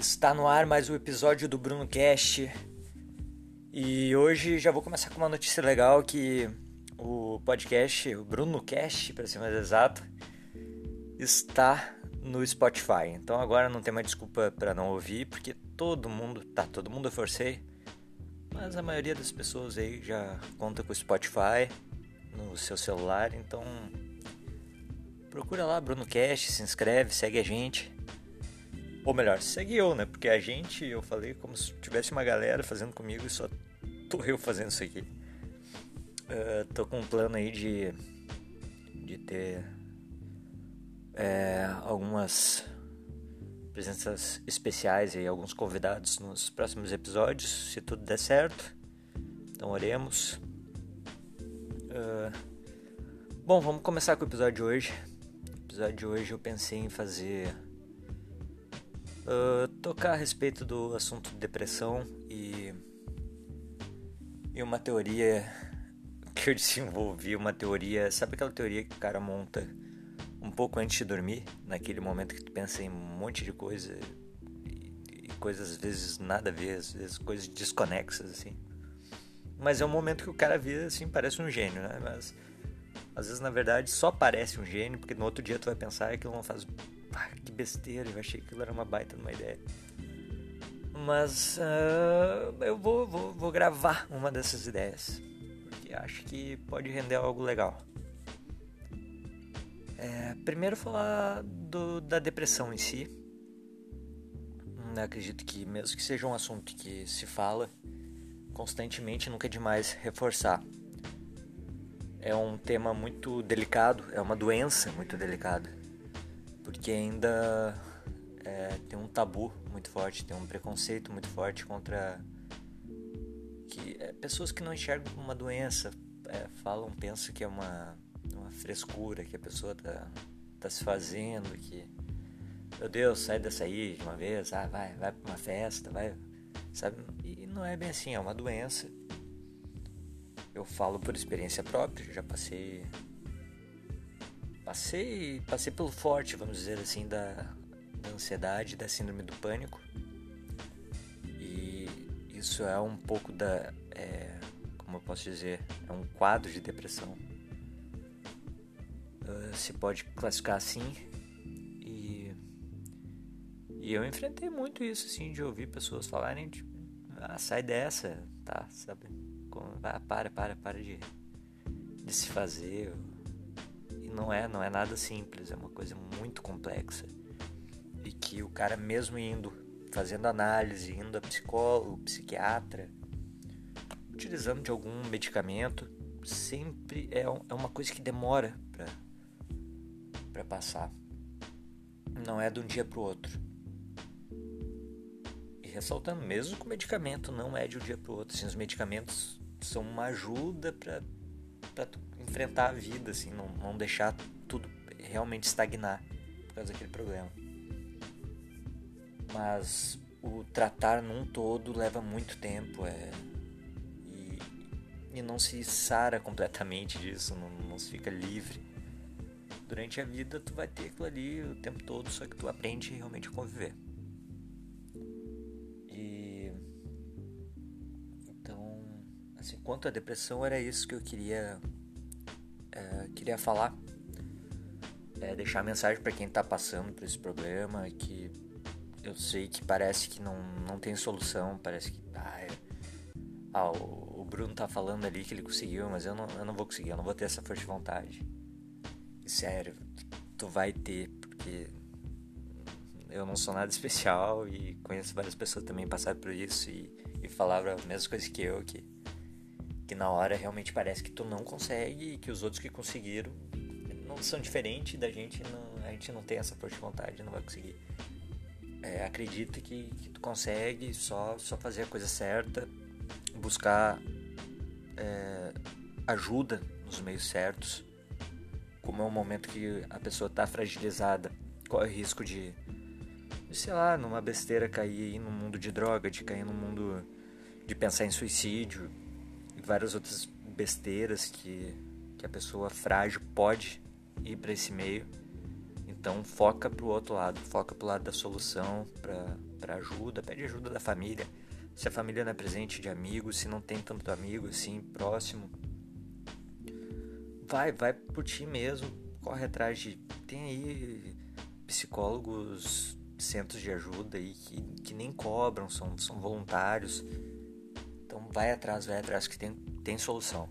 Está no ar mais um episódio do Bruno Cast. E hoje já vou começar com uma notícia legal que o podcast, o Bruno Cast, para ser mais exato, está no Spotify. Então agora não tem mais desculpa para não ouvir, porque todo mundo, tá, todo mundo eu forcei, mas a maioria das pessoas aí já conta com o Spotify no seu celular, então procura lá Bruno Cast, se inscreve, segue a gente. Ou melhor, segue eu, né? Porque a gente, eu falei como se tivesse uma galera fazendo comigo e só tô eu fazendo isso aqui. Uh, tô com um plano aí de, de ter é, algumas presenças especiais e alguns convidados nos próximos episódios, se tudo der certo. Então oremos. Uh, bom, vamos começar com o episódio de hoje. No episódio de hoje eu pensei em fazer uh, tocar a respeito do assunto de depressão e, e uma teoria que eu desenvolvi, uma teoria, sabe aquela teoria que o cara monta um pouco antes de dormir, naquele momento que tu pensa em um monte de coisa e, e coisas às vezes nada a ver, às vezes coisas desconexas assim. Mas é um momento que o cara vê assim, parece um gênio, né? Mas às vezes na verdade só parece um gênio, porque no outro dia tu vai pensar que não faz ah, que besteira, eu achei que aquilo era uma baita uma ideia. Mas uh, eu vou, vou, vou gravar uma dessas ideias, porque acho que pode render algo legal. É, primeiro falar do, da depressão em si. Eu acredito que mesmo que seja um assunto que se fala constantemente, nunca é demais reforçar. É um tema muito delicado, é uma doença muito delicada porque ainda é, tem um tabu muito forte, tem um preconceito muito forte contra que é, pessoas que não enxergam como uma doença é, falam, pensam que é uma, uma frescura que a pessoa tá, tá se fazendo, que meu Deus, sai dessa aí de uma vez, ah, vai, vai para uma festa, vai, sabe? E não é bem assim, é uma doença. Eu falo por experiência própria, já passei passei, passei pelo forte, vamos dizer assim, da, da ansiedade, da síndrome do pânico. E isso é um pouco da. É, como eu posso dizer? É um quadro de depressão. Uh, se pode classificar assim. E, e eu enfrentei muito isso, assim, de ouvir pessoas falarem: tipo, ah, sai dessa, tá? Sabe? ah, para, para, para de, de se fazer não é, não é nada simples, é uma coisa muito complexa. E que o cara mesmo indo, fazendo análise, indo a psicólogo, psiquiatra, utilizando de algum medicamento, sempre é, é uma coisa que demora para passar. Não é de um dia para o outro. E ressaltando, mesmo com medicamento, não é de um dia para o outro. Assim, os medicamentos são uma ajuda para enfrentar a vida, assim, não, não deixar tudo realmente estagnar por causa daquele problema. Mas o tratar num todo leva muito tempo é, e, e não se sara completamente disso, não, não se fica livre. Durante a vida tu vai ter aquilo ali o tempo todo, só que tu aprende realmente a conviver. E então, assim, quanto à depressão era isso que eu queria queria falar, é, deixar mensagem para quem está passando por esse problema, que eu sei que parece que não, não tem solução, parece que ah, é, ah, o, o, Bruno tá falando ali que ele conseguiu, mas eu não, eu não vou conseguir, eu não vou ter essa força de vontade. Sério, tu vai ter, porque eu não sou nada especial e conheço várias pessoas também passaram por isso e, e falaram as mesmas coisas que eu, que que na hora realmente parece que tu não consegue e que os outros que conseguiram não são diferentes da gente, não, a gente não tem essa força de vontade, não vai conseguir. É, acredita que, que, tu consegue só, só fazer a coisa certa, buscar é, ajuda nos meios certos. Como é um momento que a pessoa está fragilizada, corre o risco de, de, sei lá, numa besteira cair no mundo de droga, de cair no mundo de pensar em suicídio, várias outras besteiras que, que a pessoa frágil pode ir para esse meio. Então foca pro outro lado, foca pro lado da solução, para para ajuda, pede ajuda da família. Se a família não é presente, de amigos, se não tem tanto amigo assim próximo, vai, vai por ti mesmo, corre atrás de. Tem aí psicólogos, centros de ajuda aí que, que nem cobram, são, são voluntários. Então vai atrás, vai atrás que tem, tem solução.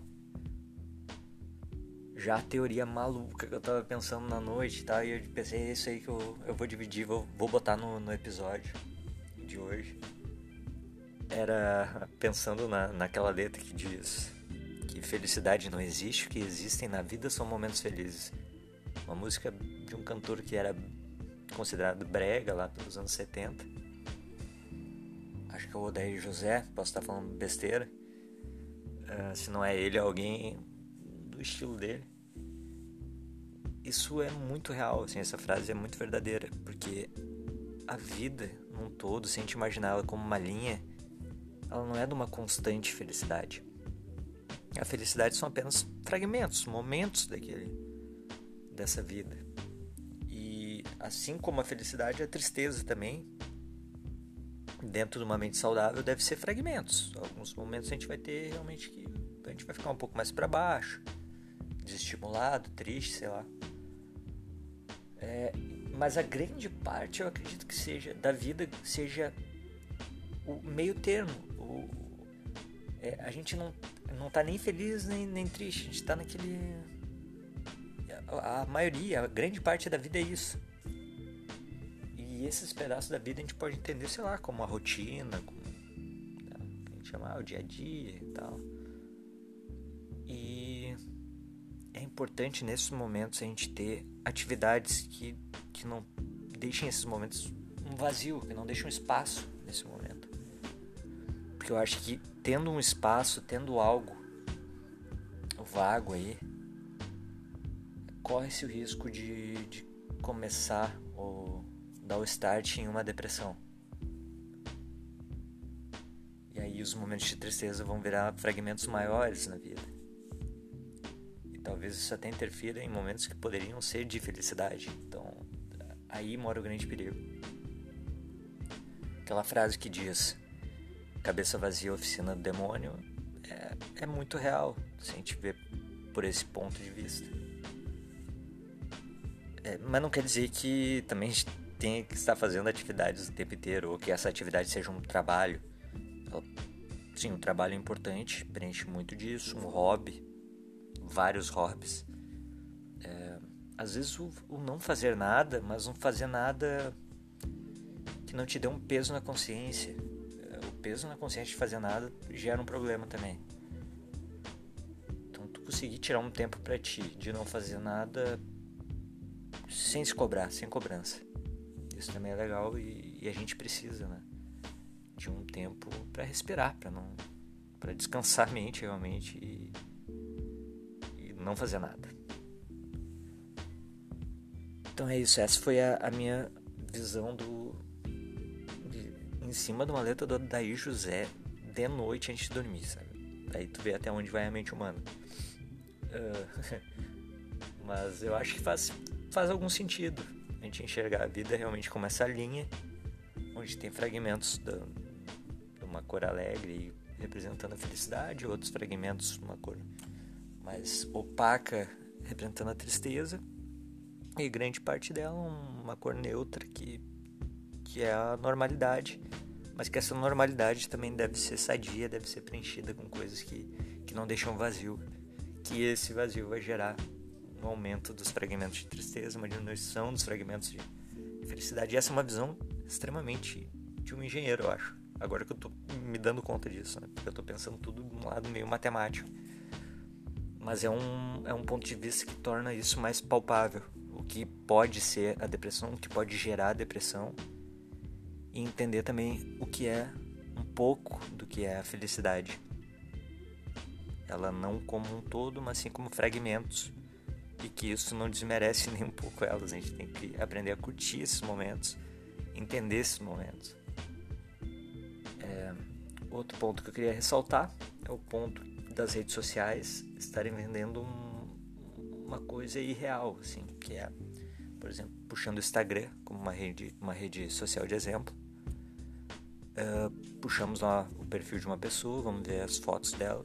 Já a teoria maluca que eu tava pensando na noite, tá? E eu pensei, é isso aí que eu, eu vou dividir, vou, vou botar no, no episódio de hoje. Era pensando na, naquela letra que diz que felicidade não existe, o que existem na vida são momentos felizes. Uma música de um cantor que era considerado brega lá pelos anos 70. Acho que é o Odair José, posso estar falando besteira. Uh, se não é ele, é alguém do estilo dele. Isso é muito real, assim, essa frase é muito verdadeira, porque a vida num todo, se a gente imaginar ela como uma linha, ela não é de uma constante felicidade. A felicidade são apenas fragmentos, momentos daquele, dessa vida. E assim como a felicidade, a tristeza também, dentro de uma mente saudável, deve ser fragmentos. Alguns momentos a gente vai ter realmente que a gente vai ficar um pouco mais para baixo, desestimulado, triste, sei lá. É, mas a grande parte, eu acredito que seja da vida, seja o meio termo. O, é, a gente não, não tá nem feliz nem, nem triste, a gente tá naquele. A, a maioria, a grande parte da vida é isso. E esses pedaços da vida a gente pode entender, sei lá, como a rotina, como né, a gente chama o dia a dia e tal. E é importante nesses momentos a gente ter atividades que, que não deixem esses momentos um vazio, que não deixem um espaço nesse momento. Porque eu acho que tendo um espaço, tendo algo vago aí, corre-se o risco de, de começar ou dar o start em uma depressão. E aí os momentos de tristeza vão virar fragmentos maiores na vida. Talvez isso até interfira em momentos que poderiam ser de felicidade. Então, aí mora o grande perigo. Aquela frase que diz: cabeça vazia, oficina do demônio, é, é muito real se a gente vê por esse ponto de vista. É, mas não quer dizer que também tenha que estar fazendo atividades o tempo inteiro ou que essa atividade seja um trabalho. Sim, um trabalho é importante, preenche muito disso, um hobby vários hobbies. É, às vezes o, o, não fazer nada, mas não fazer nada que não te dê um peso na consciência. É, o peso na consciência de fazer nada gera um problema também. Então tu conseguir tirar um tempo para ti de não fazer nada sem se cobrar, sem cobrança. Isso também é legal e, e a gente precisa, né? De um tempo para respirar, para não para descansar a mente realmente e não fazer nada. Então é isso, essa foi a, a minha visão do. De, em cima de uma letra do Daí José de noite antes de dormir, sabe? Aí tu vê até onde vai a mente humana. Uh, mas eu acho que faz, faz algum sentido a gente enxergar a vida realmente como essa linha onde tem fragmentos de uma cor alegre representando a felicidade, outros fragmentos uma cor mais opaca, representando a tristeza, e grande parte dela uma cor neutra que, que é a normalidade, mas que essa normalidade também deve ser sadia, deve ser preenchida com coisas que, que não deixam vazio, que esse vazio vai gerar um aumento dos fragmentos de tristeza, uma diminuição dos fragmentos de felicidade. E essa é uma visão extremamente de um engenheiro, eu acho. Agora que eu tô me dando conta disso, né? Porque eu tô pensando tudo de um lado meio matemático mas é um, é um ponto de vista que torna isso mais palpável. O que pode ser a depressão, o que pode gerar a depressão, e entender também o que é um pouco do que é a felicidade. Ela não como um todo, mas sim como fragmentos, e que isso não desmerece nem um pouco elas. A gente tem que aprender a curtir esses momentos, entender esses momentos. É, outro ponto que eu queria ressaltar é o ponto das redes sociais estarem vendendo um, uma coisa irreal, assim, que é, por exemplo, puxando o Instagram como uma rede, uma rede social de exemplo, Uh, puxamos lá o perfil de uma pessoa, vamos ver as fotos dela.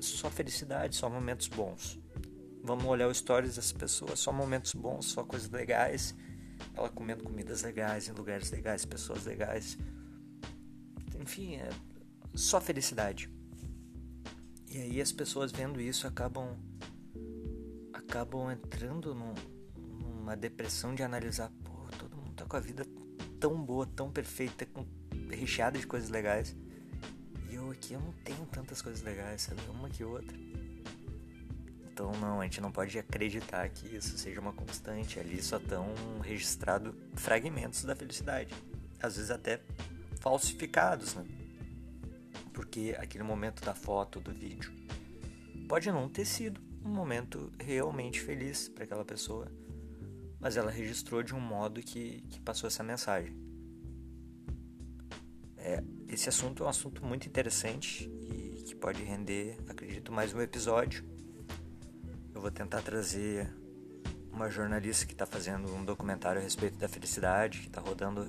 Só felicidade, só momentos bons. Vamos olhar os stories dessa pessoa, só momentos bons, só coisas legais. Ela comendo comidas legais, em lugares legais, pessoas legais. Enfim, é só felicidade. E aí as pessoas vendo isso acabam acabam entrando num, numa depressão de analisar, pô, todo mundo tá com a vida tão boa, tão perfeita, com, recheada de coisas legais. E eu aqui eu não tenho tantas coisas legais, sabe? Uma que outra. Então não, a gente não pode acreditar que isso seja uma constante. Ali só estão registrados fragmentos da felicidade. Às vezes até falsificados, né? porque aquele momento da foto, do vídeo, pode não ter sido um momento realmente feliz para aquela pessoa, mas ela registrou de um modo que, que passou essa mensagem. É, esse assunto é um assunto muito interessante e que pode render, acredito, mais um episódio. Eu vou tentar trazer uma jornalista que está fazendo um documentário a respeito da felicidade, que está rodando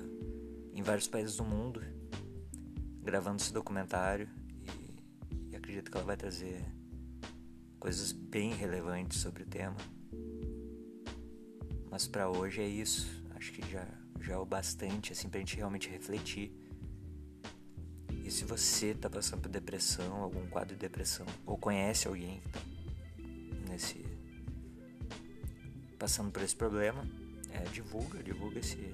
em vários países do mundo gravando esse documentário e, e acredito que ela vai trazer coisas bem relevantes sobre o tema. Mas para hoje é isso. Acho que já, já é o bastante assim pra gente realmente refletir. E se você tá passando por depressão, algum quadro de depressão, ou conhece alguém que tá nesse passando por esse problema, é, divulga, divulga esse,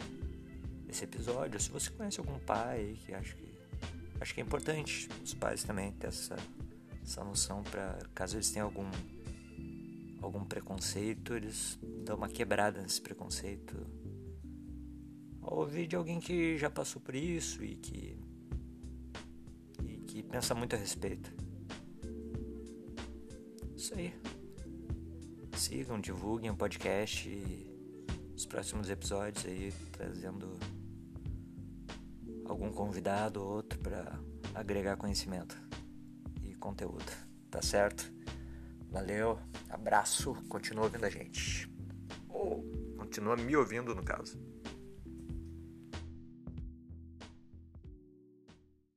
esse episódio. Se você conhece algum pai que acha que acho que é importante os pais também ter essa, essa noção para caso eles tenham algum algum preconceito, eles dão uma quebrada nesse preconceito. Ouvir de alguém que já passou por isso e que e que pensa muito a respeito. Isso aí. Sigam, divulguem o podcast e os próximos episódios aí trazendo algum convidado ou outro para agregar conhecimento e conteúdo. Tá certo? Valeu, abraço, continua ouvindo a gente. Ou continua me ouvindo no caso.